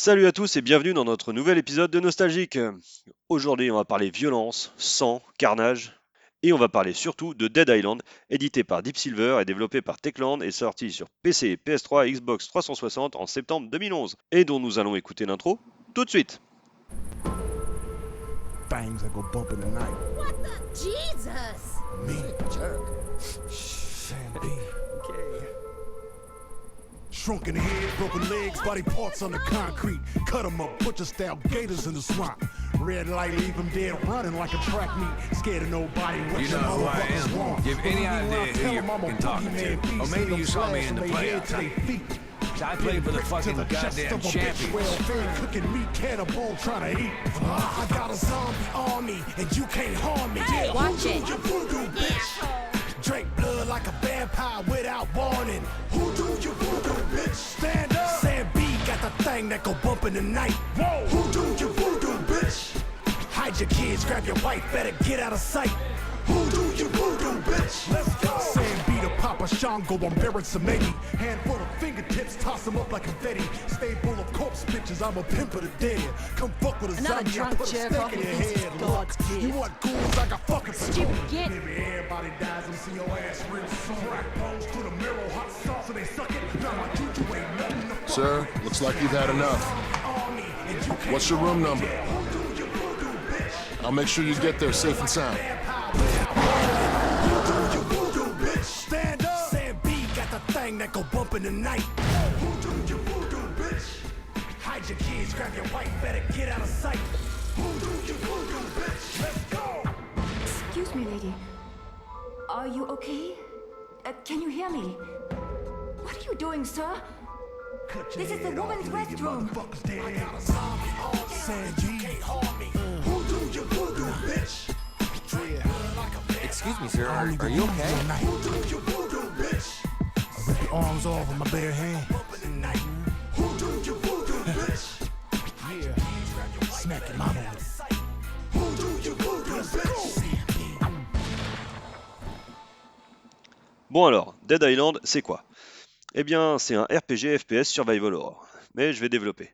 Salut à tous et bienvenue dans notre nouvel épisode de Nostalgique. Aujourd'hui, on va parler violence, sang, carnage et on va parler surtout de Dead Island, édité par Deep Silver et développé par Techland et sorti sur PC, PS3 et Xbox 360 en septembre 2011 et dont nous allons écouter l'intro tout de suite. Things that go bump in the night. What the? Jesus! Me, jerk. Sam B. Shrunk in the head, broken legs, body parts on the concrete. Cut 'em up, butcher style gators in the swamp. Red light, leave 'em dead running like a track meet. Scared of nobody. What You know who I motherfuckers am. want. Give any Believe me when I idea who tell you're 'em I'm a fucking talking to. beast, Or maybe you saw me in the flashing playoffs. to they feet. I played for the fucking the chest goddamn of a bitch, champions. Well-fed, cooking meat, cannibal, trying to eat. Uh, I got a zombie army, and you can't harm me. Hey, Yeah, watch voodoo, it. You voodoo, bitch. That go bump in the night. Whoa. Who do you voodoo, bitch? Hide your kids, grab your wife, better get out of sight. Who do you voodoo, bitch? Let's go. Sam B to Papa Shango, I'm Baron Samedi. Handful of fingertips, toss them up like confetti. Stay full of corpse bitches, I'm a pimp of the dead. Come fuck with a Another zombie, I drunk put a jerk stake off in your head. he's Look, you want ghouls, I got fucking Stupid patrol. Maybe everybody dies and see your ass real soon. Crack bones to the mirror, hot sauce, and they suck it. Now my juju ain't nothing to fuck Sir, looks like you've had enough. Army, and you can't What's your room number? Who do you voodoo, bitch? I'll make sure you get there safe and sound. You voodoo, bitch. Stand up. Sam B got the thing that go bump in the night. Hide your kids, grab your wife, better get out of sight. Who do you voodoo, bitch? Let's go. Excuse me, lady. Are you okay? Uh, can you hear me? What are you doing, sir? Cut your This is the head woman's you leave your restroom. I got a zombie army. Sam B. can't harm me. Who do you voodoo, bitch? Excuse me, sir. Are, are you okay? Who do you voodoo, bitch? I rip your arms off with my bare hand. Bon alors, Dead Island, c'est quoi? Eh bien, c'est un RPG FPS Survival Horror, mais je vais développer.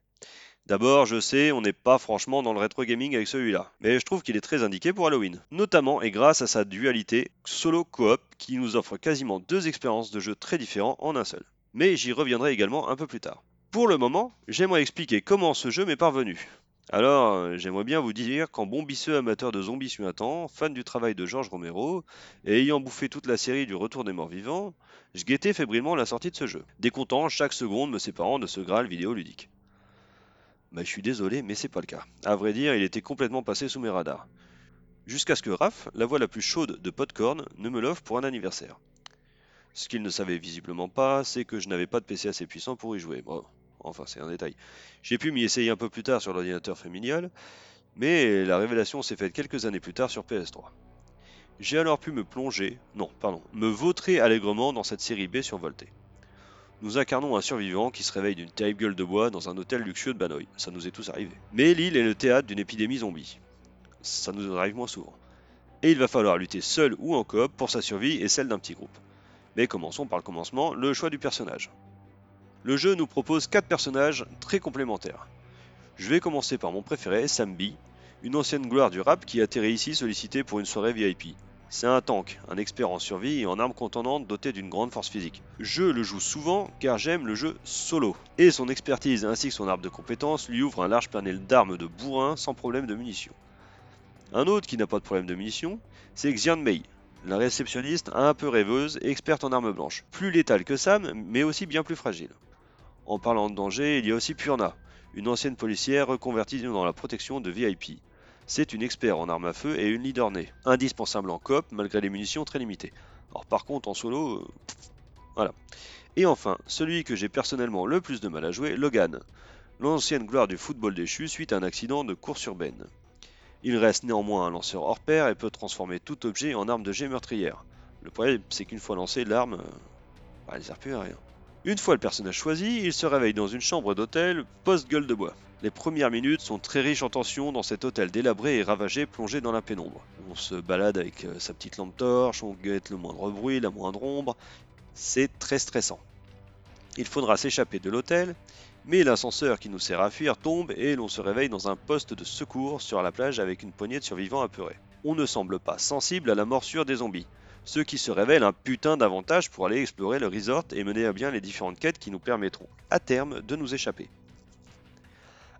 D'abord, je sais, on n'est pas franchement dans le rétro gaming avec celui-là, mais je trouve qu'il est très indiqué pour Halloween, notamment et grâce à sa dualité solo-coop qui nous offre quasiment deux expériences de jeu très différents en un seul. Mais j'y reviendrai également un peu plus tard. Pour le moment, j'aimerais expliquer comment ce jeu m'est parvenu. Alors, euh, j'aimerais bien vous dire qu'en bon bisseux amateur de zombies sur un temps, fan du travail de George Romero, et ayant bouffé toute la série du Retour des Morts Vivants, je guettais fébrilement la sortie de ce jeu, décontent chaque seconde me séparant de ce Graal vidéoludique. Bah, je suis désolé, mais c'est pas le cas. À vrai dire, il était complètement passé sous mes radars. Jusqu'à ce que Raph, la voix la plus chaude de Podcorn, ne me l'offre pour un anniversaire. Ce qu'il ne savait visiblement pas, c'est que je n'avais pas de PC assez puissant pour y jouer. Bon, enfin, c'est un détail. J'ai pu m'y essayer un peu plus tard sur l'ordinateur familial, mais la révélation s'est faite quelques années plus tard sur PS3. J'ai alors pu me plonger, non, pardon, me vautrer allègrement dans cette série B survoltée. Nous incarnons un survivant qui se réveille d'une terrible gueule de bois dans un hôtel luxueux de Banoï. Ça nous est tous arrivé. Mais l'île est le théâtre d'une épidémie zombie. Ça nous arrive moins souvent. Et il va falloir lutter seul ou en coop pour sa survie et celle d'un petit groupe. Mais commençons par le commencement, le choix du personnage. Le jeu nous propose 4 personnages très complémentaires. Je vais commencer par mon préféré, Sam B, une ancienne gloire du rap qui atterrit ici sollicité pour une soirée VIP. C'est un tank, un expert en survie et en armes contendantes doté d'une grande force physique. Je le joue souvent car j'aime le jeu solo. Et son expertise ainsi que son arbre de compétences lui ouvre un large panel d'armes de bourrin sans problème de munitions. Un autre qui n'a pas de problème de munitions, c'est Xian Mei, la réceptionniste un peu rêveuse experte en armes blanches. Plus létale que Sam, mais aussi bien plus fragile. En parlant de danger, il y a aussi Purna, une ancienne policière reconvertie dans la protection de VIP. C'est une expert en armes à feu et une leader née, indispensable en coop malgré les munitions très limitées. Alors par contre en solo, euh, voilà. Et enfin, celui que j'ai personnellement le plus de mal à jouer, Logan, l'ancienne gloire du football déchu suite à un accident de course urbaine. Il reste néanmoins un lanceur hors pair et peut transformer tout objet en arme de jet meurtrière. Le problème, c'est qu'une fois lancée, l'arme, euh, bah, elle ne sert plus à rien. Une fois le personnage choisi, il se réveille dans une chambre d'hôtel post-gueule de bois. Les premières minutes sont très riches en tension dans cet hôtel délabré et ravagé plongé dans la pénombre. On se balade avec euh, sa petite lampe torche, on guette le moindre bruit, la moindre ombre. C'est très stressant. Il faudra s'échapper de l'hôtel Mais l'ascenseur qui nous sert à fuir tombe et l'on se réveille dans un poste de secours sur la plage avec une poignée de survivants apeurés. On ne semble pas sensible à la morsure des zombies, ce qui se révèle un putain d'avantage pour aller explorer le resort et mener à bien les différentes quêtes qui nous permettront, à terme, de nous échapper.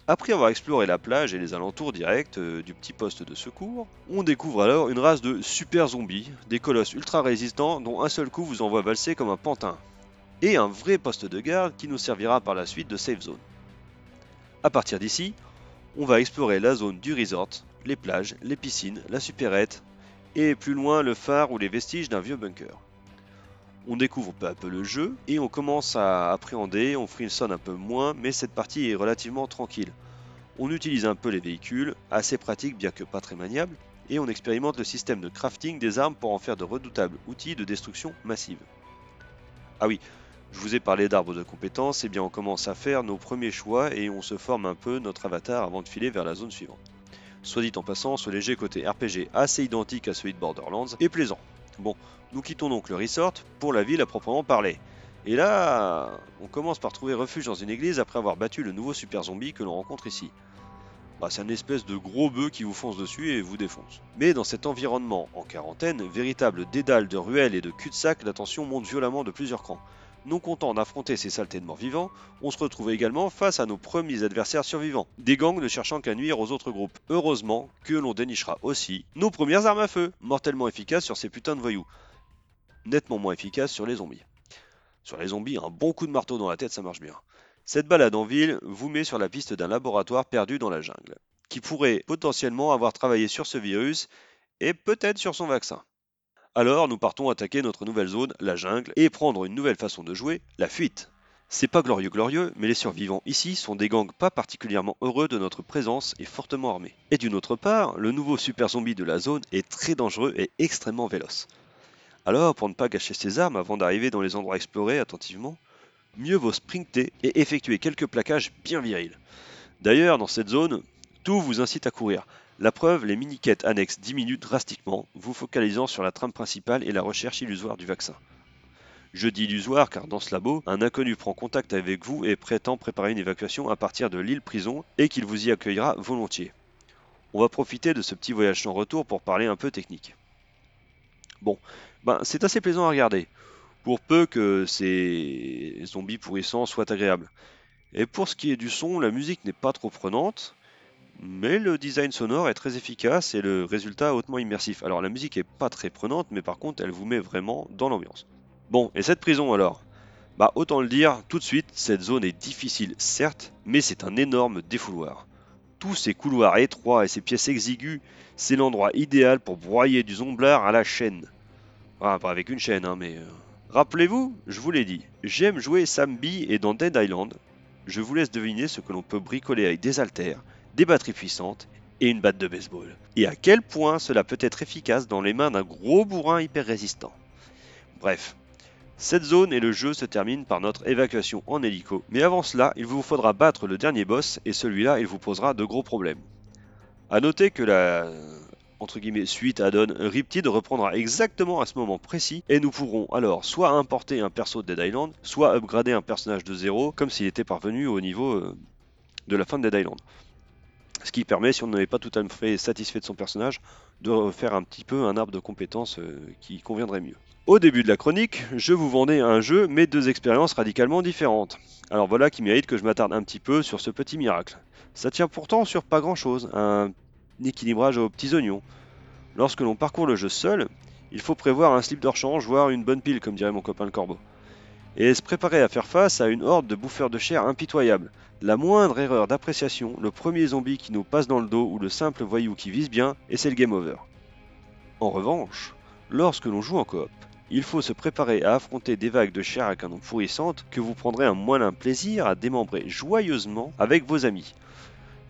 Après avoir exploré la plage et les alentours directs euh, du petit poste de secours, on découvre alors une race de super zombies, des colosses ultra résistants dont un seul coup vous envoie valser comme un pantin, et un vrai poste de garde qui nous servira par la suite de safe zone. A partir d'ici, on va explorer la zone du resort, les plages, les piscines, la supérette, et plus loin le phare ou les vestiges d'un vieux bunker. On découvre peu à peu le jeu et on commence à appréhender, on frissonne un peu moins, mais cette partie est relativement tranquille. On utilise un peu les véhicules, assez pratiques bien que pas très maniables, et on expérimente le système de crafting des armes pour en faire de redoutables outils de destruction massive. Ah oui, je vous ai parlé d'arbres de compétences, et bien on commence à faire nos premiers choix et on se forme un peu notre avatar avant de filer vers la zone suivante. Soit dit en passant, ce léger côté RPG assez identique à celui de Borderlands est plaisant. Bon, nous quittons donc le resort pour la ville à proprement parler. Et là, on commence par trouver refuge dans une église après avoir battu le nouveau super zombie que l'on rencontre ici. Bah, c'est une espèce de gros bœuf qui vous fonce dessus et vous défonce. Mais dans cet environnement en quarantaine, véritable dédale de ruelles et de cul-de-sac, la tension monte violemment de plusieurs crans. Non content d'affronter ces saletés de morts vivants, on se retrouve également face à nos premiers adversaires survivants, des gangs ne cherchant qu'à nuire aux autres groupes. Heureusement que l'on dénichera aussi nos premières armes à feu, mortellement efficaces sur ces putains de voyous. Nettement moins efficaces sur les zombies. Sur les zombies, un bon coup de marteau dans la tête, ça marche bien. Cette balade en ville vous met sur la piste d'un laboratoire perdu dans la jungle, qui pourrait potentiellement avoir travaillé sur ce virus et peut-être sur son vaccin. Alors nous partons attaquer notre nouvelle zone, la jungle, et prendre une nouvelle façon de jouer, la fuite. C'est pas glorieux glorieux, mais les survivants ici sont des gangs pas particulièrement heureux de notre présence et fortement armés. Et d'une autre part, le nouveau super zombie de la zone est très dangereux et extrêmement véloce. Alors, pour ne pas gâcher ses armes avant d'arriver dans les endroits explorés attentivement, mieux vaut sprinter et effectuer quelques plaquages bien virils. D'ailleurs, dans cette zone, tout vous incite à courir. La preuve, les mini-quêtes annexes diminuent drastiquement, vous focalisant sur la trame principale et la recherche illusoire du vaccin. Je dis illusoire car dans ce labo, un inconnu prend contact avec vous et prétend préparer une évacuation à partir de l'île prison et qu'il vous y accueillera volontiers. On va profiter de ce petit voyage sans retour pour parler un peu technique. Bon, ben c'est assez plaisant à regarder, pour peu que ces zombies pourrissants soient agréables. Et pour ce qui est du son, la musique n'est pas trop prenante, mais le design sonore est très efficace et le résultat hautement immersif. Alors la musique est pas très prenante, mais par contre elle vous met vraiment dans l'ambiance. Bon, et cette prison alors? Bah autant le dire tout de suite, cette zone est difficile certes, mais c'est un énorme défouloir. Tous ces couloirs étroits et ces pièces exiguës, c'est l'endroit idéal pour broyer du zomblard à la chaîne. Ah, pas avec une chaîne, hein, mais... euh, Rappelez-vous, je vous l'ai dit, j'aime jouer Sam Bee et dans Dead Island, je vous laisse deviner ce que l'on peut bricoler avec des haltères, des batteries puissantes et une batte de baseball. Et à quel point cela peut être efficace dans les mains d'un gros bourrin hyper résistant. Bref, cette zone et le jeu se terminent par notre évacuation en hélico, mais avant cela, il vous faudra battre le dernier boss et celui-là, il vous posera de gros problèmes. A noter que la entre guillemets suite add-on Riptide reprendra exactement à ce moment précis et nous pourrons alors soit importer un perso de Dead Island, soit upgrader un personnage de zéro comme s'il était parvenu au niveau euh, de la fin de Dead Island. Ce qui permet, si on n'est pas tout à fait satisfait de son personnage, de faire un petit peu un arbre de compétences euh, qui conviendrait mieux. Au début de la chronique, je vous vendais un jeu mais deux expériences radicalement différentes. Alors voilà qui mérite que je m'attarde un petit peu sur ce petit miracle. Ça tient pourtant sur pas grand chose, un équilibrage aux petits oignons. Lorsque l'on parcourt le jeu seul, il faut prévoir un slip de rechange, voire une bonne pile, comme dirait mon copain le corbeau. Et se préparer à faire face à une horde de bouffeurs de chair impitoyables. La moindre erreur d'appréciation, le premier zombie qui nous passe dans le dos ou le simple voyou qui vise bien, et c'est le game over. En revanche, lorsque l'on joue en coop, il faut se préparer à affronter des vagues de chair à canon pourrissantes que vous prendrez un moellin plaisir à démembrer joyeusement avec vos amis.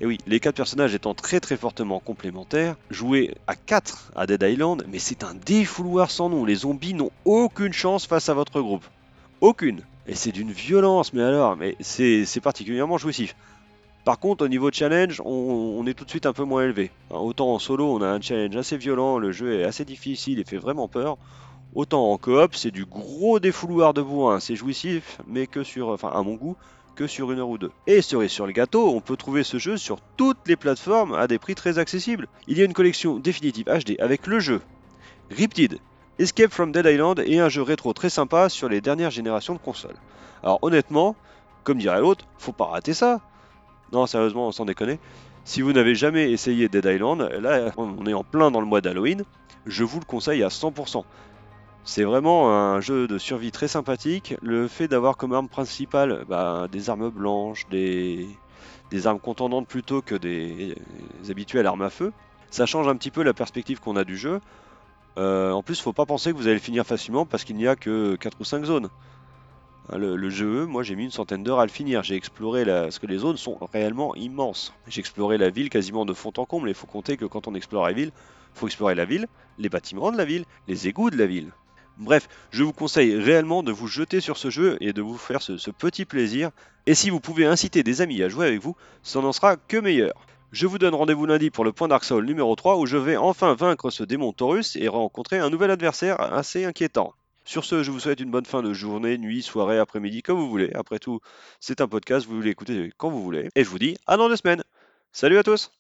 Et oui, les quatre personnages étant très très fortement complémentaires, jouer à 4 à Dead Island, mais c'est un défouloir sans nom. Les zombies n'ont aucune chance face à votre groupe. Aucune. Et c'est d'une violence, mais alors, mais c'est particulièrement jouissif. Par contre, au niveau challenge, on, est tout de suite un peu moins élevé. Hein, Autant en solo, on a un challenge assez violent, le jeu est assez difficile et fait vraiment peur. Autant en coop, c'est du gros défouloir de bourrin, c'est jouissif, mais que sur, enfin à mon goût, que sur une heure ou deux. Et cerise sur le gâteau, on peut trouver ce jeu sur toutes les plateformes à des prix très accessibles. Il y a une collection définitive HD avec le jeu Riptide, Escape from Dead Island et un jeu rétro très sympa sur les dernières générations de consoles. Alors honnêtement, comme dirait l'autre, faut pas rater ça. Non, sérieusement, sans déconner. Si vous n'avez jamais essayé Dead Island, là on est en plein dans le mois d'Halloween, je vous le conseille à 100%. C'est vraiment un jeu de survie très sympathique. Le fait d'avoir comme arme principale bah, des armes blanches, des, armes contendantes plutôt que des, des habituelles armes à feu, ça change un petit peu la perspective qu'on a du jeu. Euh, en plus, faut pas penser que vous allez le finir facilement parce qu'il n'y a que 4 ou 5 zones. Hein, Le, jeu, moi j'ai mis une centaine d'heures à le finir. J'ai exploré la... parce que les zones sont réellement immenses. J'ai exploré la ville quasiment de fond en comble. Il faut compter que quand on explore la ville, faut explorer la ville, les bâtiments de la ville, les égouts de la ville. Bref, je vous conseille réellement de vous jeter sur ce jeu et de vous faire ce petit plaisir. Et si vous pouvez inciter des amis à jouer avec vous, ça n'en sera que meilleur. Je vous donne rendez-vous lundi pour le point Dark numéro 3 où je vais enfin vaincre ce démon Taurus et rencontrer un nouvel adversaire assez inquiétant. Sur ce, je vous souhaite une bonne fin de journée, nuit, soirée, après-midi, comme vous voulez. Après tout, c'est un podcast, vous l'écoutez quand vous voulez. Et je vous dis à dans deux semaines. Salut à tous